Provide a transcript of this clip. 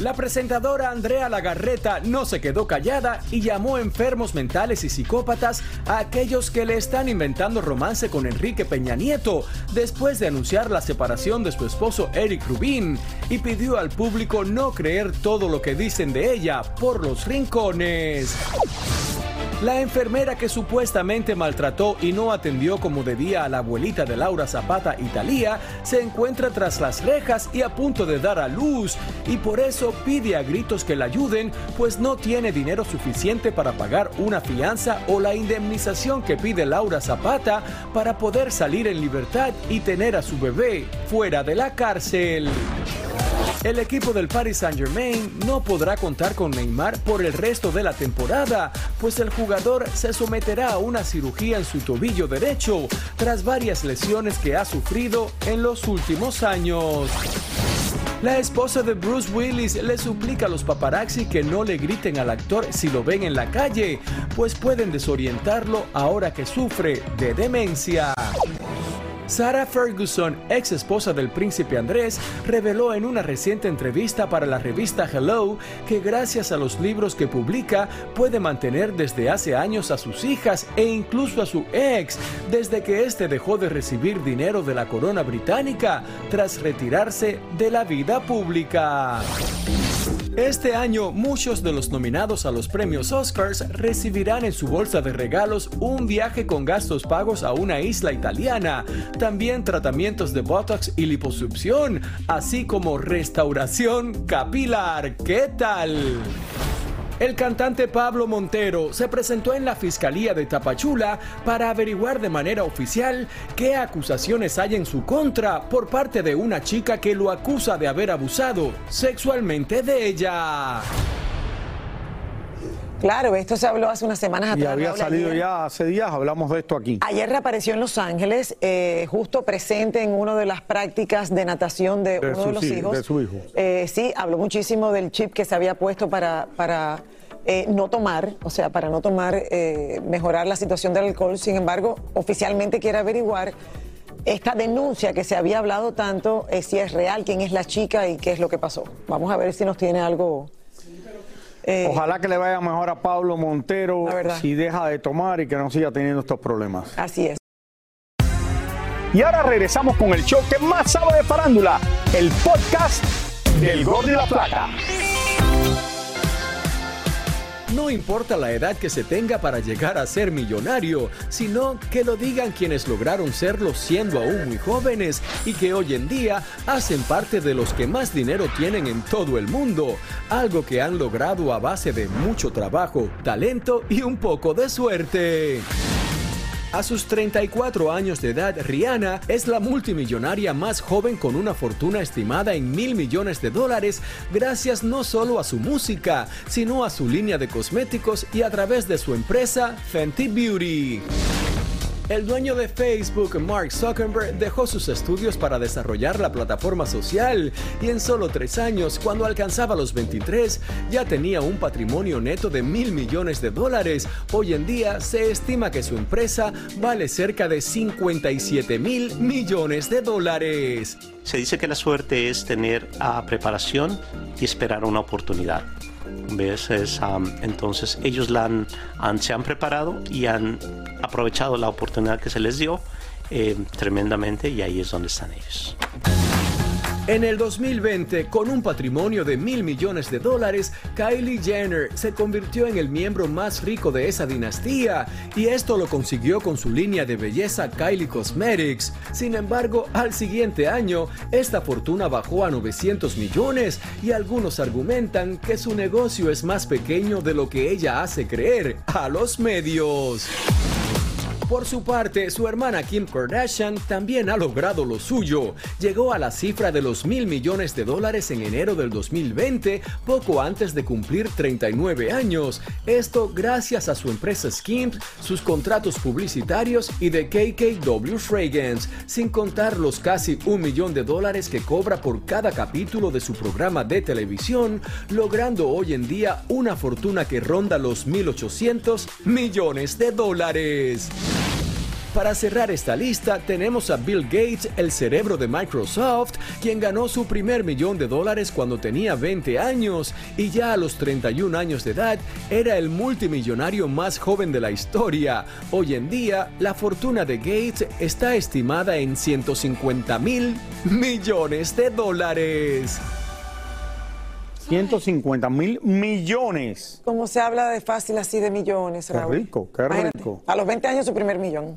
La presentadora Andrea Lagarreta no se quedó callada y llamó enfermos mentales y psicópatas a aquellos que le están inventando romance con Enrique Peña Nieto después de anunciar la separación de su esposo Eric Rubin y pidió al público no creer todo lo que dicen de ella por los rincones. La enfermera que supuestamente maltrató y no atendió como debía a la abuelita de Laura Zapata, Italia, se encuentra tras las rejas y a punto de dar a luz, y por eso pide a gritos que la ayuden, pues no tiene dinero suficiente para pagar una fianza o la indemnización que pide Laura Zapata para poder salir en libertad y tener a su bebé fuera de la cárcel. El equipo del Paris Saint-Germain no podrá contar con Neymar por el resto de la temporada, pues el jugador se someterá a una cirugía en su tobillo derecho tras varias lesiones que ha sufrido en los últimos años. La esposa de Bruce Willis le suplica a los paparazzi que no le griten al actor si lo ven en la calle, pues pueden desorientarlo ahora que sufre de demencia. Sarah Ferguson, ex esposa del príncipe Andrés, reveló en una reciente entrevista para la revista Hello que gracias a los libros que publica puede mantener desde hace años a sus hijas e incluso a su ex, desde que éste dejó de recibir dinero de la corona británica tras retirarse de la vida pública. Este año, muchos de los nominados a los premios Oscars recibirán en su bolsa de regalos un viaje con gastos pagos a una isla italiana, también tratamientos de Botox y liposucción, así como restauración capilar. ¿Qué tal? El cantante Pablo Montero se presentó en la Fiscalía de Tapachula para averiguar de manera oficial qué acusaciones hay en su contra por parte de una chica que lo acusa de haber abusado sexualmente de ella. Claro, esto se habló hace unas semanas atrás. Y había salido ayer. ya hace días, hablamos de esto aquí. Ayer reapareció en Los Ángeles, eh, justo presente en una de las prácticas de natación de, De uno su de los sí- hijos. de su hijo. Eh, sí, habló muchísimo del chip que se había puesto para, para eh, no tomar, o sea, para no tomar, eh, mejorar la situación del alcohol. Sin embargo, oficialmente quiere averiguar esta denuncia que se había hablado tanto, eh, si es real, quién es la chica y qué es lo que pasó. Vamos a ver si nos tiene algo. Eh, Ojalá que le vaya mejor a Pablo Montero si deja de tomar y que no siga teniendo estos problemas. Así es. Y ahora regresamos con el show que más sabe de farándula, el podcast del Gol de la Plata. No importa la edad que se tenga para llegar a ser millonario, sino que lo digan quienes lograron serlo siendo aún muy jóvenes y que hoy en día hacen parte de los que más dinero tienen en todo el mundo, algo que han logrado a base de mucho trabajo, talento y un poco de suerte. A sus 34 años de edad, Rihanna es la multimillonaria más joven con una fortuna estimada en mil millones de dólares gracias no solo a su música, sino a su línea de cosméticos y a través de su empresa Fenty Beauty. El dueño de Facebook, Mark Zuckerberg, dejó sus estudios para desarrollar la plataforma social y en solo tres años, cuando alcanzaba los 23, ya tenía un patrimonio neto de mil millones de dólares. Hoy en día se estima que su empresa vale cerca de 57 mil millones de dólares. Se dice que la suerte es tener ah, preparación y esperar una oportunidad. ¿Ves? entonces ellos la han, se han preparado y han aprovechado la oportunidad que se les dio eh, tremendamente y ahí es donde están ellos. En el 2020, con un patrimonio de mil millones de dólares, Kylie Jenner se convirtió en el miembro más rico de esa dinastía y esto lo consiguió con su línea de belleza Kylie Cosmetics. Sin embargo, al siguiente año, esta fortuna bajó a 900 millones y algunos argumentan que su negocio es más pequeño de lo que ella hace creer a los medios. Por su parte, su hermana Kim Kardashian también ha logrado lo suyo. Llegó a la cifra de los mil millones de dólares en enero del 2020, poco antes de cumplir 39 años. Esto gracias a su empresa Skims, sus contratos publicitarios y de KKW Fragrance, sin contar los casi un millón de dólares que cobra por cada capítulo de su programa de televisión, logrando hoy en día una fortuna que ronda los 1.800 millones de dólares. Para cerrar esta lista tenemos a Bill Gates, el cerebro de Microsoft, quien ganó su primer millón de dólares cuando tenía 20 años y ya a los 31 años de edad era el multimillonario más joven de la historia. Hoy en día, la fortuna de Gates está estimada en 150 mil millones de dólares. 150 mil millones. Como se habla de fácil así de millones, Raúl. Qué rico, qué rico. A los 20 años su primer millón.